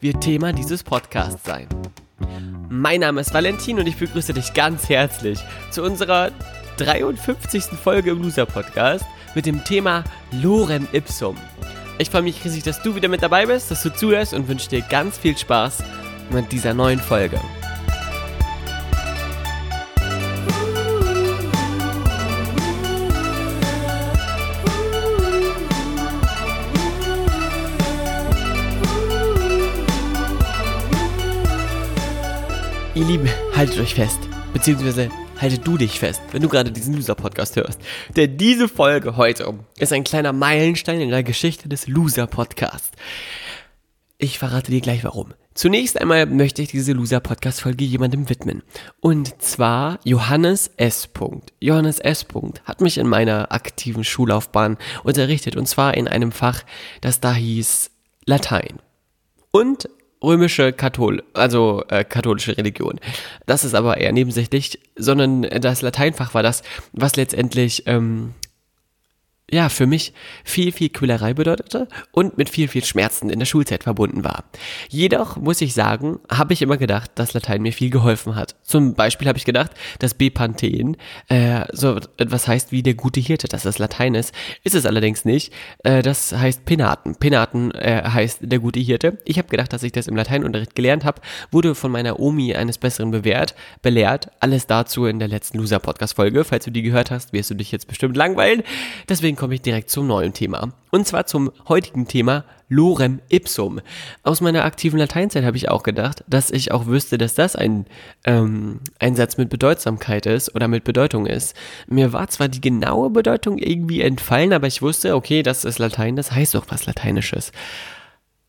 wird Thema dieses Podcasts sein. Mein Name ist Valentin und ich begrüße dich ganz herzlich zu unserer 53. Folge im Loser Podcast mit dem Thema Lorem Ipsum. Ich freue mich riesig, dass du wieder mit dabei bist, dass du zuhörst und wünsche dir ganz viel Spaß mit dieser neuen Folge. Ihr Lieben, haltet euch fest. Beziehungsweise haltet du dich fest, wenn du gerade diesen Loser-Podcast hörst. Denn diese Folge heute ist ein kleiner Meilenstein in der Geschichte des Loser-Podcasts. Ich verrate dir gleich warum. Zunächst einmal möchte ich diese Loser-Podcast-Folge jemandem widmen. Und zwar Johannes S. Johannes S. hat mich in meiner aktiven Schullaufbahn unterrichtet. Und zwar in einem Fach, das da hieß Latein. Und römische Kathol, also äh, katholische Religion. Das ist aber eher nebensächlich, sondern das Lateinfach war das, was letztendlich ähm, ja, für mich viel, viel Quälerei bedeutete und mit viel, viel Schmerzen in der Schulzeit verbunden war. Jedoch muss ich sagen, habe ich immer gedacht, dass Latein mir viel geholfen hat. Zum Beispiel habe ich gedacht, dass Bepanthen äh, so etwas heißt wie der gute Hirte, dass das Latein ist. Ist es allerdings nicht. Äh, das heißt Penaten. Penaten äh, heißt der gute Hirte. Ich habe gedacht, dass ich das im Lateinunterricht gelernt habe, wurde von meiner Omi eines Besseren bewährt, belehrt. Alles dazu in der letzten Loser-Podcast-Folge. Falls du die gehört hast, wirst du dich jetzt bestimmt langweilen. Deswegen komme ich direkt zum neuen Thema. Und zwar zum heutigen Thema Lorem Ipsum. Aus meiner aktiven Lateinzeit habe ich auch gedacht, dass ich auch wüsste, dass das ein, ähm, ein Satz mit Bedeutsamkeit ist oder mit Bedeutung ist. Mir war zwar die genaue Bedeutung irgendwie entfallen, aber ich wusste, okay, das ist Latein, das heißt doch was Lateinisches.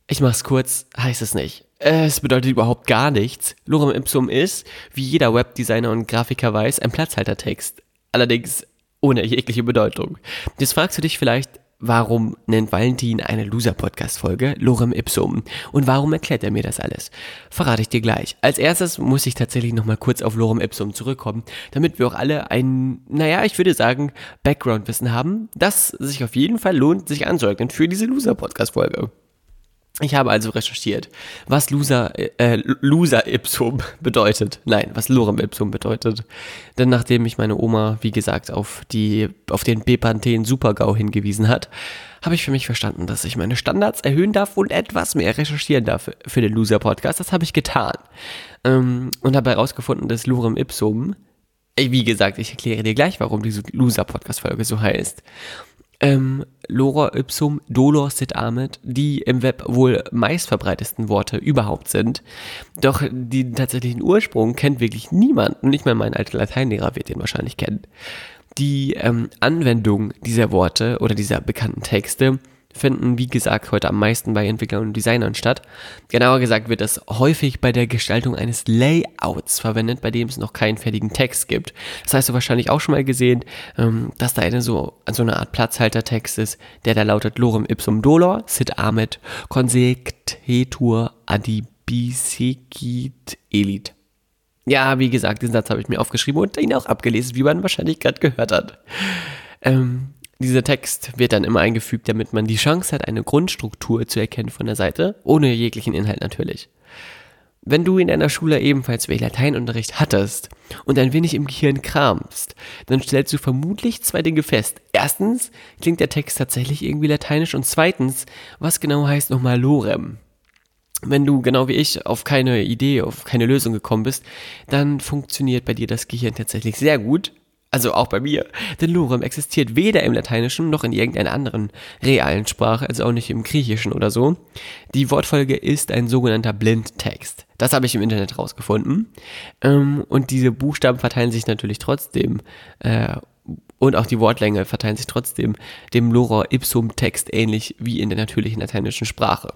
Ich mach's kurz, heißt es nicht. Es bedeutet überhaupt gar nichts. Lorem Ipsum ist, wie jeder Webdesigner und Grafiker weiß, ein Platzhaltertext. Allerdings ohne jegliche Bedeutung. Jetzt fragst du dich vielleicht, warum nennt Valentin eine Loser-Podcast-Folge Lorem Ipsum? Und warum erklärt er mir das alles? Verrate ich dir gleich. Als erstes muss ich tatsächlich nochmal kurz auf Lorem Ipsum zurückkommen, damit wir auch alle ein, naja, ich würde sagen, Background-Wissen haben, das sich auf jeden Fall lohnt, sich anzueignen für diese Loser-Podcast-Folge. Ich habe also recherchiert, was Loser, äh, Loser Ipsum bedeutet. Nein, was Lorem Ipsum bedeutet. Denn nachdem mich meine Oma, wie gesagt, auf die, auf den Bepanthen Supergau hingewiesen hat, habe ich für mich verstanden, dass ich meine Standards erhöhen darf und etwas mehr recherchieren darf für den Loser Podcast. Das habe ich getan. Ähm, und habe herausgefunden, dass Lorem Ipsum, wie gesagt, ich erkläre dir gleich, warum diese Loser Podcast Folge so heißt ähm, Lora ipsum dolor sit amet, die im Web wohl meistverbreitesten Worte überhaupt sind. Doch den tatsächlichen Ursprung kennt wirklich niemand. Nicht mal mein alter Lateinlehrer wird den wahrscheinlich kennen. Die ähm, Anwendung dieser Worte oder dieser bekannten Texte finden, wie gesagt, heute am meisten bei Entwicklern und Designern statt. Genauer gesagt wird das häufig bei der Gestaltung eines Layouts verwendet, bei dem es noch keinen fertigen Text gibt. Das heißt, du wahrscheinlich auch schon mal gesehen, ähm, dass da eine so, so eine Art Platzhaltertext ist, der da lautet Lorem ipsum dolor, sit amet, consectetur adibicit elit. Ja, wie gesagt, diesen Satz habe ich mir aufgeschrieben und ihn auch abgelesen, wie man wahrscheinlich gerade gehört hat. Ähm, dieser Text wird dann immer eingefügt, damit man die Chance hat, eine Grundstruktur zu erkennen von der Seite, ohne jeglichen Inhalt natürlich. Wenn du in deiner Schule ebenfalls welch Lateinunterricht hattest und ein wenig im Gehirn kramst, dann stellst du vermutlich zwei Dinge fest. Erstens klingt der Text tatsächlich irgendwie lateinisch und zweitens, was genau heißt nochmal Lorem? Wenn du genau wie ich auf keine Idee, auf keine Lösung gekommen bist, dann funktioniert bei dir das Gehirn tatsächlich sehr gut also auch bei mir, denn Lorem existiert weder im Lateinischen noch in irgendeiner anderen realen Sprache, also auch nicht im Griechischen oder so. Die Wortfolge ist ein sogenannter Blindtext. Das habe ich im Internet rausgefunden. Ähm, und diese Buchstaben verteilen sich natürlich trotzdem äh, und auch die Wortlänge verteilen sich trotzdem dem Lora Ipsum Text ähnlich wie in der natürlichen lateinischen Sprache.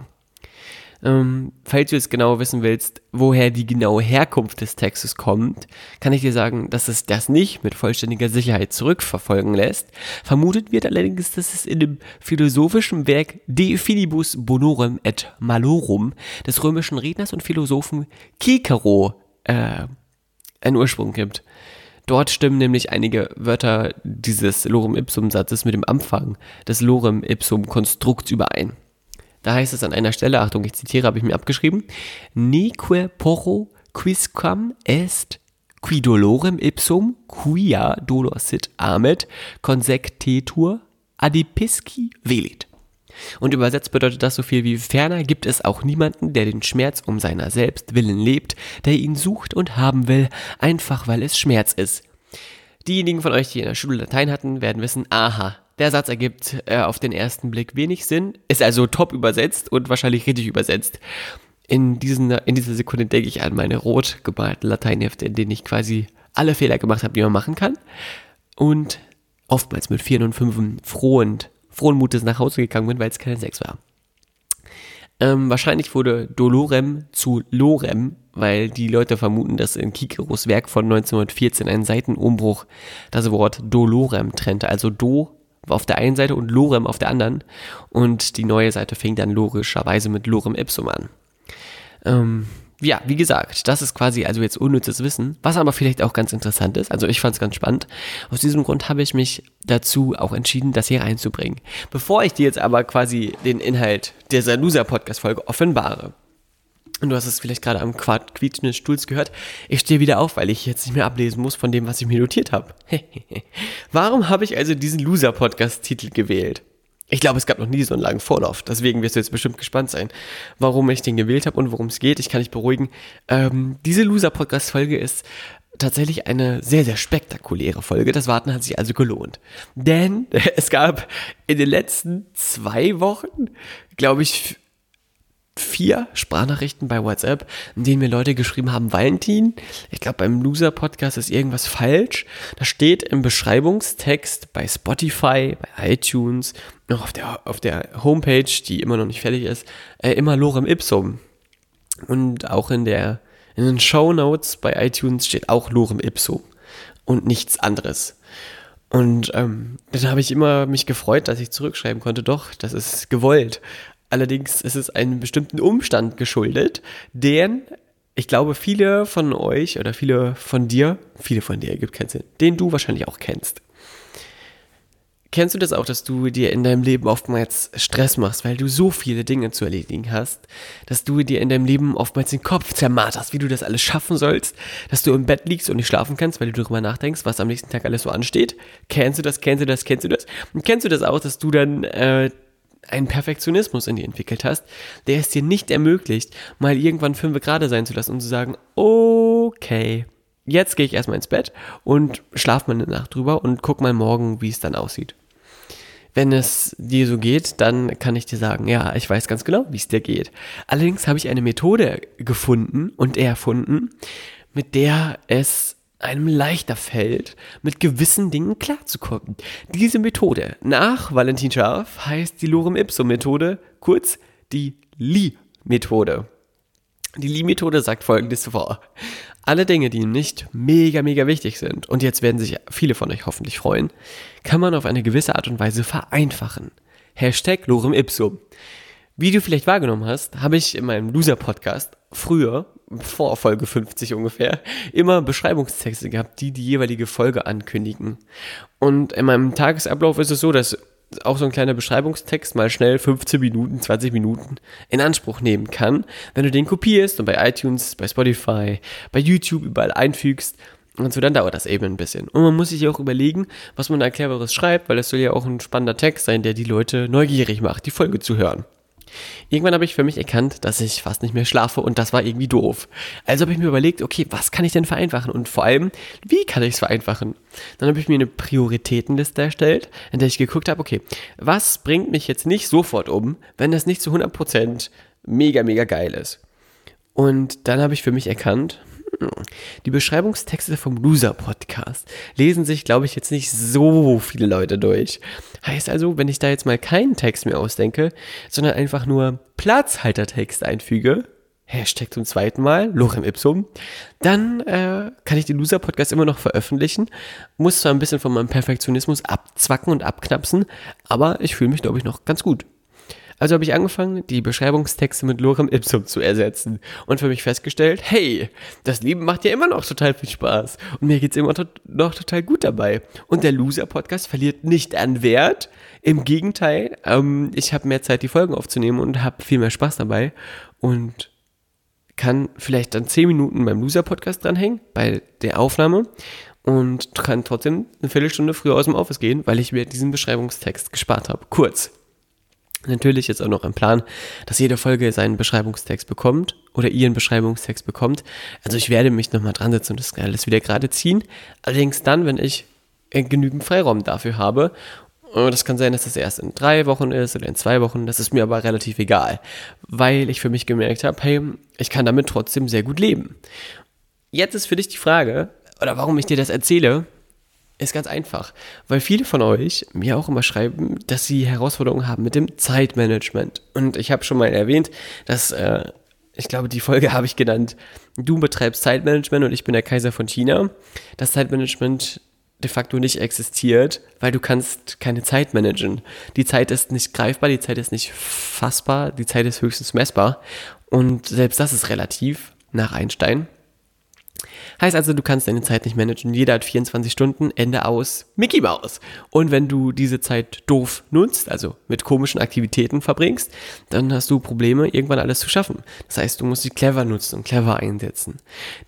Ähm, falls du jetzt genau wissen willst, woher die genaue Herkunft des Textes kommt, kann ich dir sagen, dass es das nicht mit vollständiger Sicherheit zurückverfolgen lässt. Vermutet wird allerdings, dass es in dem philosophischen Werk De Filibus Bonorum et Malorum des römischen Redners und Philosophen Cicero äh, einen Ursprung gibt. Dort stimmen nämlich einige Wörter dieses Lorem Ipsum Satzes mit dem Anfang des Lorem Ipsum Konstrukts überein. Da heißt es an einer Stelle, Achtung, ich zitiere, habe ich mir abgeschrieben, Neque porro quisquam est qui dolorem ipsum quia dolor sit amet consectetur adipisci velit. Und übersetzt bedeutet das so viel wie ferner gibt es auch niemanden, der den Schmerz um seiner selbst willen lebt, der ihn sucht und haben will, einfach weil es Schmerz ist. Diejenigen von euch, die in der Schule Latein hatten, werden wissen, aha, der Satz ergibt äh, auf den ersten Blick wenig Sinn, ist also top übersetzt und wahrscheinlich richtig übersetzt. In, diesen, in dieser Sekunde denke ich an meine rot gemalten Lateinhefte, in denen ich quasi alle Fehler gemacht habe, die man machen kann. Und oftmals mit Vieren und Fünfen frohen, frohen Mutes nach Hause gegangen bin, weil es keine Sechs war. Ähm, wahrscheinlich wurde Dolorem zu Lorem, weil die Leute vermuten, dass in Kikeros Werk von 1914 ein Seitenumbruch das Wort Dolorem trennte. Also Do auf der einen Seite und Lorem auf der anderen. Und die neue Seite fing dann logischerweise mit Lorem Ipsum an. Ähm, ja, wie gesagt, das ist quasi also jetzt unnützes Wissen, was aber vielleicht auch ganz interessant ist. Also ich fand es ganz spannend. Aus diesem Grund habe ich mich dazu auch entschieden, das hier reinzubringen. Bevor ich dir jetzt aber quasi den Inhalt dieser Loser-Podcast-Folge offenbare, und du hast es vielleicht gerade am Quietschen des Stuhls gehört. Ich stehe wieder auf, weil ich jetzt nicht mehr ablesen muss von dem, was ich mir notiert habe. Warum habe ich also diesen Loser-Podcast-Titel gewählt? Ich glaube, es gab noch nie so einen langen Vorlauf. Deswegen wirst du jetzt bestimmt gespannt sein, warum ich den gewählt habe und worum es geht. Ich kann dich beruhigen. Ähm, diese Loser-Podcast-Folge ist tatsächlich eine sehr, sehr spektakuläre Folge. Das Warten hat sich also gelohnt. Denn es gab in den letzten zwei Wochen, glaube ich, vier Sprachnachrichten bei WhatsApp, in denen mir Leute geschrieben haben, Valentin, ich glaube beim Loser-Podcast ist irgendwas falsch. Da steht im Beschreibungstext bei Spotify, bei iTunes, noch auf der, auf der Homepage, die immer noch nicht fertig ist, äh, immer Lorem Ipsum. Und auch in der, in den Show Notes bei iTunes steht auch Lorem Ipsum und nichts anderes. Und ähm, dann habe ich immer mich gefreut, dass ich zurückschreiben konnte, doch, das ist gewollt. Allerdings ist es einem bestimmten Umstand geschuldet, den ich glaube, viele von euch oder viele von dir, viele von dir ergibt keinen Sinn, den du wahrscheinlich auch kennst. Kennst du das auch, dass du dir in deinem Leben oftmals Stress machst, weil du so viele Dinge zu erledigen hast, dass du dir in deinem Leben oftmals den Kopf zermarterst, wie du das alles schaffen sollst, dass du im Bett liegst und nicht schlafen kannst, weil du darüber nachdenkst, was am nächsten Tag alles so ansteht? Kennst du das, kennst du das, kennst du das? Und kennst du das auch, dass du dann äh, einen Perfektionismus in dir entwickelt hast, der es dir nicht ermöglicht, mal irgendwann fünf gerade sein zu lassen und zu sagen, okay, jetzt gehe ich erstmal ins Bett und schlaf mal eine Nacht drüber und guck mal morgen, wie es dann aussieht. Wenn es dir so geht, dann kann ich dir sagen, ja, ich weiß ganz genau, wie es dir geht. Allerdings habe ich eine Methode gefunden und erfunden, mit der es einem leichter fällt, mit gewissen Dingen klarzukommen. Diese Methode nach Valentin Scharf heißt die Lorem Ipsum Methode, kurz die Li-Methode. Die Li-Methode sagt folgendes vor. Alle Dinge, die nicht mega, mega wichtig sind, und jetzt werden sich viele von euch hoffentlich freuen, kann man auf eine gewisse Art und Weise vereinfachen. Hashtag Lorem Ipsum. Wie du vielleicht wahrgenommen hast, habe ich in meinem Loser-Podcast früher, vor Folge 50 ungefähr, immer Beschreibungstexte gehabt, die die jeweilige Folge ankündigen. Und in meinem Tagesablauf ist es so, dass auch so ein kleiner Beschreibungstext mal schnell 15 Minuten, 20 Minuten in Anspruch nehmen kann, wenn du den kopierst und bei iTunes, bei Spotify, bei YouTube überall einfügst. Und so, dann dauert das eben ein bisschen. Und man muss sich auch überlegen, was man da cleveres schreibt, weil es soll ja auch ein spannender Text sein, der die Leute neugierig macht, die Folge zu hören. Irgendwann habe ich für mich erkannt, dass ich fast nicht mehr schlafe und das war irgendwie doof. Also habe ich mir überlegt, okay, was kann ich denn vereinfachen und vor allem, wie kann ich es vereinfachen? Dann habe ich mir eine Prioritätenliste erstellt, in der ich geguckt habe, okay, was bringt mich jetzt nicht sofort um, wenn das nicht zu 100% mega, mega geil ist? Und dann habe ich für mich erkannt, Die Beschreibungstexte vom Loser Podcast lesen sich, glaube ich, jetzt nicht so viele Leute durch. Heißt also, wenn ich da jetzt mal keinen Text mehr ausdenke, sondern einfach nur Platzhaltertext einfüge, Hashtag zum zweiten Mal, Lorem Ipsum, dann äh, kann ich den Loser-Podcast immer noch veröffentlichen. Muss zwar ein bisschen von meinem Perfektionismus abzwacken und abknapsen, aber ich fühle mich, glaube ich, noch ganz gut. Also habe ich angefangen, die Beschreibungstexte mit Lorem Ipsum zu ersetzen und für mich festgestellt, hey, das Leben macht ja immer noch total viel Spaß und mir geht's immer to noch total gut dabei. Und der Loser-Podcast verliert nicht an Wert. Im Gegenteil, ähm, ich habe mehr Zeit, die Folgen aufzunehmen und habe viel mehr Spaß dabei und kann vielleicht dann 10 Minuten beim Loser-Podcast dranhängen, bei der Aufnahme und kann trotzdem eine Viertelstunde früher aus dem Office gehen, weil ich mir diesen Beschreibungstext gespart habe. Kurz. Natürlich jetzt auch noch ein Plan, dass jede Folge seinen Beschreibungstext bekommt oder ihren Beschreibungstext bekommt. Also ich werde mich nochmal dran setzen und das alles wieder gerade ziehen. Allerdings dann, wenn ich genügend Freiraum dafür habe. Das kann sein, dass das erst in drei Wochen ist oder in zwei Wochen. Das ist mir aber relativ egal, weil ich für mich gemerkt habe, hey, ich kann damit trotzdem sehr gut leben. Jetzt ist für dich die Frage, oder warum ich dir das erzähle, ist ganz einfach, weil viele von euch mir auch immer schreiben, dass sie Herausforderungen haben mit dem Zeitmanagement. Und ich habe schon mal erwähnt, dass, äh, ich glaube, die Folge habe ich genannt, du betreibst Zeitmanagement und ich bin der Kaiser von China. Das Zeitmanagement de facto nicht existiert, weil du kannst keine Zeit managen. Die Zeit ist nicht greifbar, die Zeit ist nicht fassbar, die Zeit ist höchstens messbar. Und selbst das ist relativ nach Einstein. Heißt also, du kannst deine Zeit nicht managen. Jeder hat 24 Stunden, Ende aus, Mickey Mouse. Und wenn du diese Zeit doof nutzt, also mit komischen Aktivitäten verbringst, dann hast du Probleme, irgendwann alles zu schaffen. Das heißt, du musst sie clever nutzen und clever einsetzen.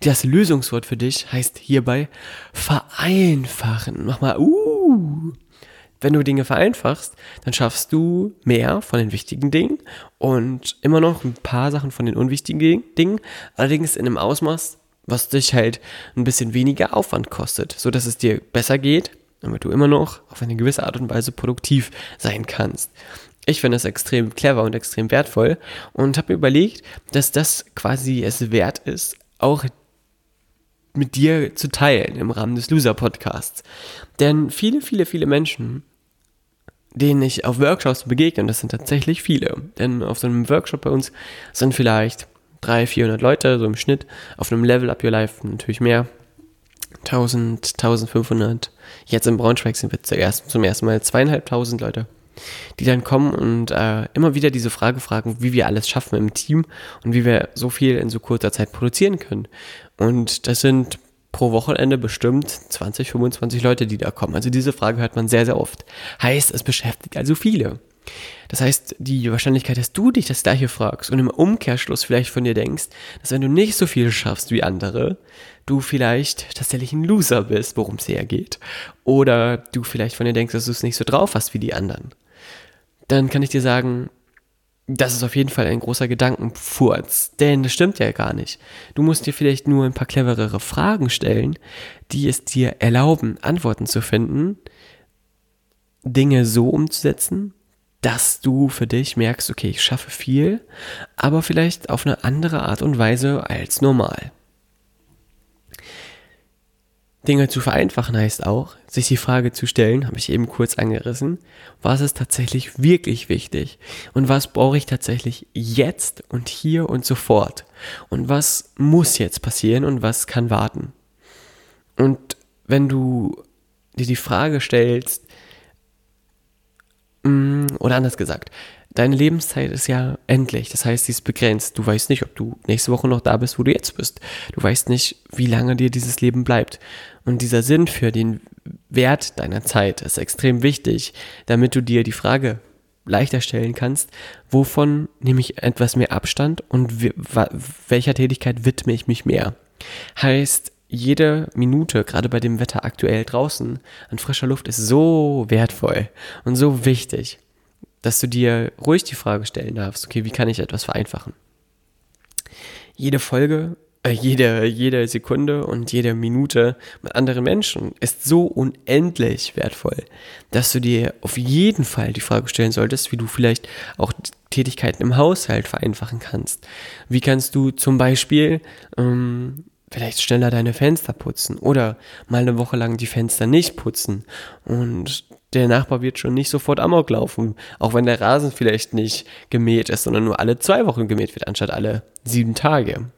Das Lösungswort für dich heißt hierbei vereinfachen. Mach mal, uh. Wenn du Dinge vereinfachst, dann schaffst du mehr von den wichtigen Dingen und immer noch ein paar Sachen von den unwichtigen Dingen, allerdings in einem Ausmaß, was dich halt ein bisschen weniger Aufwand kostet, so dass es dir besser geht, damit du immer noch auf eine gewisse Art und Weise produktiv sein kannst. Ich finde das extrem clever und extrem wertvoll und habe mir überlegt, dass das quasi es wert ist, auch mit dir zu teilen im Rahmen des Loser Podcasts. Denn viele, viele, viele Menschen, denen ich auf Workshops begegne, und das sind tatsächlich viele, denn auf so einem Workshop bei uns sind vielleicht 300, 400 Leute, so im Schnitt. Auf einem Level Up Your Life natürlich mehr. 1000, 1500. Jetzt in Braunschweig sind wir zuerst, zum ersten Mal zweieinhalbtausend Leute, die dann kommen und äh, immer wieder diese Frage fragen, wie wir alles schaffen im Team und wie wir so viel in so kurzer Zeit produzieren können. Und das sind pro Wochenende bestimmt 20, 25 Leute, die da kommen. Also diese Frage hört man sehr, sehr oft. Heißt, es beschäftigt also viele. Das heißt, die Wahrscheinlichkeit, dass du dich das gleiche fragst und im Umkehrschluss vielleicht von dir denkst, dass wenn du nicht so viel schaffst wie andere, du vielleicht tatsächlich ein Loser bist, worum es hier geht. Oder du vielleicht von dir denkst, dass du es nicht so drauf hast wie die anderen. Dann kann ich dir sagen, das ist auf jeden Fall ein großer Gedankenfurz, denn das stimmt ja gar nicht. Du musst dir vielleicht nur ein paar cleverere Fragen stellen, die es dir erlauben, Antworten zu finden, Dinge so umzusetzen, dass du für dich merkst, okay, ich schaffe viel, aber vielleicht auf eine andere Art und Weise als normal. Dinge zu vereinfachen heißt auch, sich die Frage zu stellen, habe ich eben kurz angerissen, was ist tatsächlich wirklich wichtig und was brauche ich tatsächlich jetzt und hier und sofort und was muss jetzt passieren und was kann warten. Und wenn du dir die Frage stellst, oder anders gesagt, deine Lebenszeit ist ja endlich. Das heißt, sie ist begrenzt. Du weißt nicht, ob du nächste Woche noch da bist, wo du jetzt bist. Du weißt nicht, wie lange dir dieses Leben bleibt. Und dieser Sinn für den Wert deiner Zeit ist extrem wichtig, damit du dir die Frage leichter stellen kannst, wovon nehme ich etwas mehr Abstand und welcher Tätigkeit widme ich mich mehr. Heißt, jede Minute, gerade bei dem Wetter aktuell draußen, an frischer Luft ist so wertvoll und so wichtig, dass du dir ruhig die Frage stellen darfst, okay, wie kann ich etwas vereinfachen? Jede Folge, äh, jede, jede Sekunde und jede Minute mit anderen Menschen ist so unendlich wertvoll, dass du dir auf jeden Fall die Frage stellen solltest, wie du vielleicht auch Tätigkeiten im Haushalt vereinfachen kannst. Wie kannst du zum Beispiel ähm, vielleicht schneller deine Fenster putzen oder mal eine Woche lang die Fenster nicht putzen. Und der Nachbar wird schon nicht sofort amok laufen, auch wenn der Rasen vielleicht nicht gemäht ist, sondern nur alle zwei Wochen gemäht wird, anstatt alle sieben Tage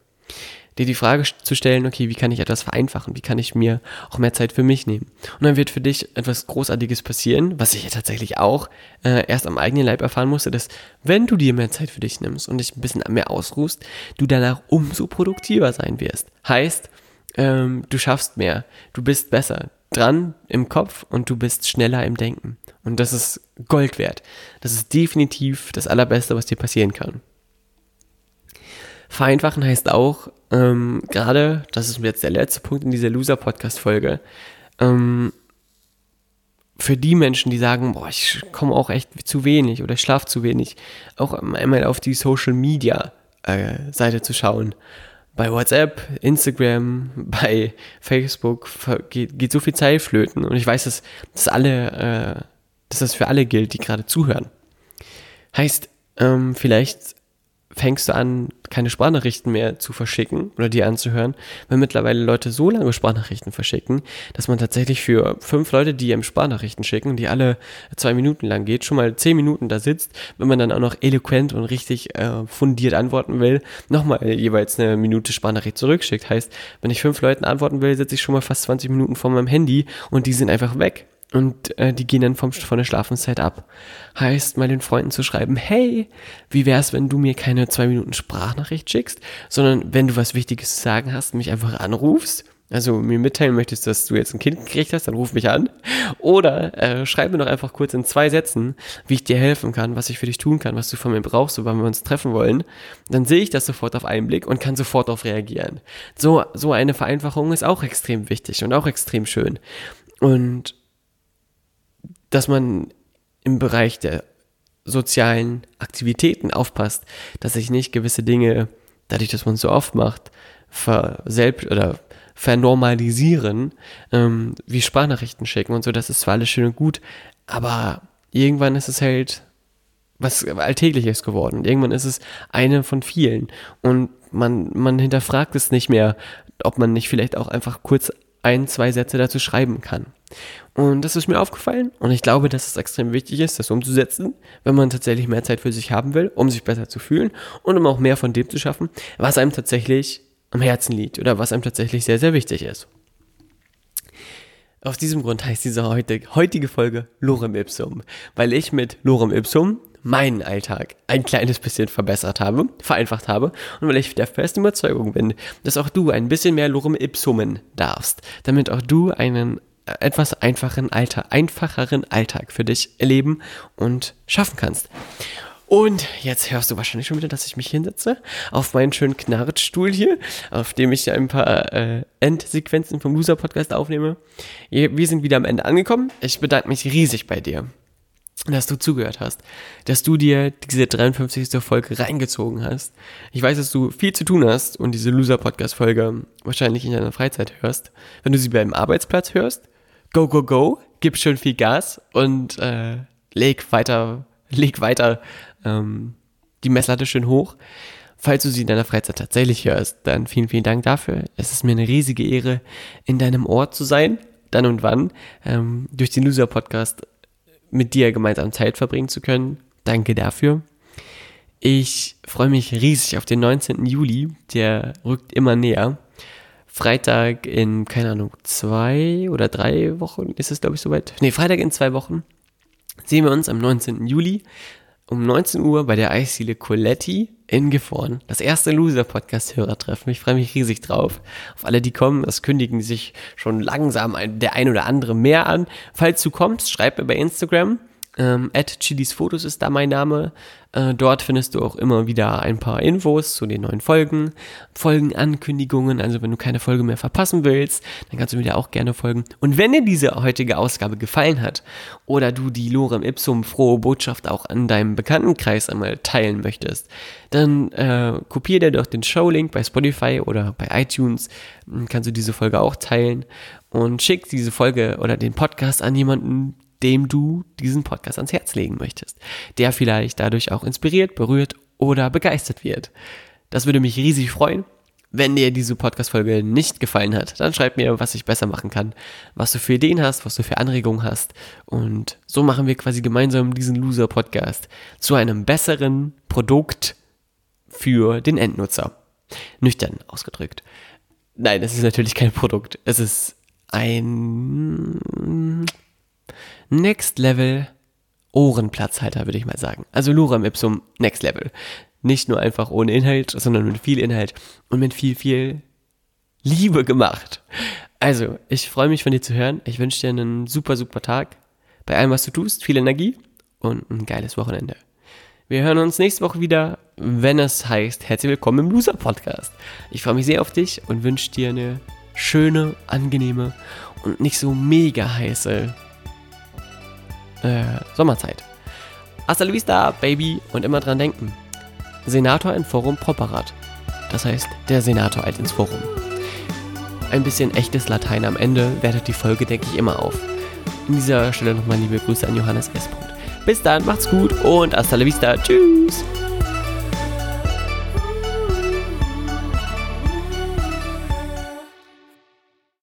dir die Frage zu stellen, okay, wie kann ich etwas vereinfachen? Wie kann ich mir auch mehr Zeit für mich nehmen? Und dann wird für dich etwas Großartiges passieren, was ich ja tatsächlich auch äh, erst am eigenen Leib erfahren musste, dass wenn du dir mehr Zeit für dich nimmst und dich ein bisschen mehr ausruhst, du danach umso produktiver sein wirst. Heißt, ähm, du schaffst mehr, du bist besser dran im Kopf und du bist schneller im Denken. Und das ist Gold wert. Das ist definitiv das Allerbeste, was dir passieren kann. Vereinfachen heißt auch, ähm, gerade, das ist jetzt der letzte Punkt in dieser Loser-Podcast-Folge, ähm, für die Menschen, die sagen, boah, ich komme auch echt zu wenig oder ich schlafe zu wenig, auch einmal auf die Social Media äh, Seite zu schauen. Bei WhatsApp, Instagram, bei Facebook geht, geht so viel Zeit flöten und ich weiß, dass, dass alle, äh, dass das für alle gilt, die gerade zuhören. Heißt, ähm, vielleicht fängst du an, keine Sprachnachrichten mehr zu verschicken oder die anzuhören, weil mittlerweile Leute so lange Sprachnachrichten verschicken, dass man tatsächlich für fünf Leute, die ihm Sprachnachrichten schicken, die alle zwei Minuten lang geht, schon mal zehn Minuten da sitzt, wenn man dann auch noch eloquent und richtig äh, fundiert antworten will, nochmal jeweils eine Minute Sprachnachricht zurückschickt. Heißt, wenn ich fünf Leuten antworten will, sitze ich schon mal fast 20 Minuten vor meinem Handy und die sind einfach weg und äh, die gehen dann vom, von der Schlafenszeit ab. Heißt, mal den Freunden zu schreiben, hey, wie wär's, wenn du mir keine zwei Minuten Sprachnachricht schickst, sondern wenn du was Wichtiges zu sagen hast, mich einfach anrufst, also mir mitteilen möchtest, dass du jetzt ein Kind gekriegt hast, dann ruf mich an. Oder äh, schreib mir doch einfach kurz in zwei Sätzen, wie ich dir helfen kann, was ich für dich tun kann, was du von mir brauchst, so wir uns treffen wollen. Dann sehe ich das sofort auf einen Blick und kann sofort darauf reagieren. So, so eine Vereinfachung ist auch extrem wichtig und auch extrem schön. Und dass man im Bereich der sozialen Aktivitäten aufpasst, dass sich nicht gewisse Dinge, dadurch, dass man es so oft macht, verselb oder vernormalisieren, ähm, wie Sprachnachrichten schicken und so, das ist zwar alles schön und gut, aber irgendwann ist es halt was Alltägliches geworden. Und irgendwann ist es eine von vielen. Und man, man hinterfragt es nicht mehr, ob man nicht vielleicht auch einfach kurz ein, zwei Sätze dazu schreiben kann. Und das ist mir aufgefallen und ich glaube, dass es extrem wichtig ist, das umzusetzen, wenn man tatsächlich mehr Zeit für sich haben will, um sich besser zu fühlen und um auch mehr von dem zu schaffen, was einem tatsächlich am Herzen liegt oder was einem tatsächlich sehr, sehr wichtig ist. Aus diesem Grund heißt diese heutige Folge Lorem Ipsum, weil ich mit Lorem Ipsum meinen Alltag ein kleines bisschen verbessert habe, vereinfacht habe und weil ich der festen Überzeugung bin, dass auch du ein bisschen mehr Lorem Ipsumen darfst, damit auch du einen etwas einfachen Alltag, einfacheren Alltag für dich erleben und schaffen kannst. Und jetzt hörst du wahrscheinlich schon wieder, dass ich mich hinsetze auf meinen schönen Knarretstuhl hier, auf dem ich ein paar äh, Endsequenzen vom Loser Podcast aufnehme. Wir sind wieder am Ende angekommen. Ich bedanke mich riesig bei dir dass du zugehört hast, dass du dir diese 53. Folge reingezogen hast. Ich weiß, dass du viel zu tun hast und diese Loser-Podcast-Folge wahrscheinlich in deiner Freizeit hörst. Wenn du sie beim Arbeitsplatz hörst, go, go, go, gib schon viel Gas und äh, leg weiter, leg weiter ähm, die Messlatte schön hoch. Falls du sie in deiner Freizeit tatsächlich hörst, dann vielen, vielen Dank dafür. Es ist mir eine riesige Ehre, in deinem Ort zu sein, dann und wann. Ähm, durch den Loser-Podcast mit dir gemeinsam Zeit verbringen zu können. Danke dafür. Ich freue mich riesig auf den 19. Juli. Der rückt immer näher. Freitag in, keine Ahnung, zwei oder drei Wochen ist es, glaube ich, soweit. Ne, Freitag in zwei Wochen sehen wir uns am 19. Juli um 19 Uhr bei der Eisziele Coletti in Gifhorn. Das erste Loser-Podcast-Hörertreffen. Ich freue mich riesig drauf. Auf alle, die kommen, es kündigen sich schon langsam der ein oder andere mehr an. Falls du kommst, schreib mir bei Instagram. Ähm, at Chilis Fotos ist da mein Name. Äh, dort findest du auch immer wieder ein paar Infos zu den neuen Folgen, Folgenankündigungen. Also wenn du keine Folge mehr verpassen willst, dann kannst du mir da auch gerne folgen. Und wenn dir diese heutige Ausgabe gefallen hat oder du die Lorem Ipsum frohe Botschaft auch an deinem Bekanntenkreis einmal teilen möchtest, dann äh, kopier dir doch den Showlink bei Spotify oder bei iTunes. Dann kannst du diese Folge auch teilen und schick diese Folge oder den Podcast an jemanden, dem du diesen Podcast ans Herz legen möchtest, der vielleicht dadurch auch inspiriert, berührt oder begeistert wird. Das würde mich riesig freuen Wenn dir diese Podcast-Folge nicht gefallen hat, dann schreib mir, was ich besser machen kann, was du für Ideen hast, was du für Anregungen hast. Und so machen wir quasi gemeinsam diesen Loser-Podcast zu einem besseren Produkt für den Endnutzer. Nüchtern ausgedrückt. Nein, es ist natürlich kein Produkt. Es ist ein Next Level Ohrenplatzhalter, würde ich mal sagen. Also Lorem Ipsum Next Level. Nicht nur einfach ohne Inhalt, sondern mit viel Inhalt und mit viel, viel Liebe gemacht. Also, ich freue mich von dir zu hören. Ich wünsche dir einen super, super Tag. Bei allem, was du tust, viel Energie und ein geiles Wochenende. Wir hören uns nächste Woche wieder, wenn es heißt, herzlich willkommen im Loser Podcast. Ich freue mich sehr auf dich und wünsche dir eine schöne, angenehme und nicht so mega heiße äh, Sommerzeit. Hasta la vista, Baby, und immer dran denken. Senator in Forum Properat. Das heißt, der Senator eilt ins Forum. Ein bisschen echtes Latein am Ende wertet die Folge, denke ich, immer auf. In dieser Stelle nochmal liebe Grüße an Johannes S. Bis dann, macht's gut und hasta la vista. Tschüss.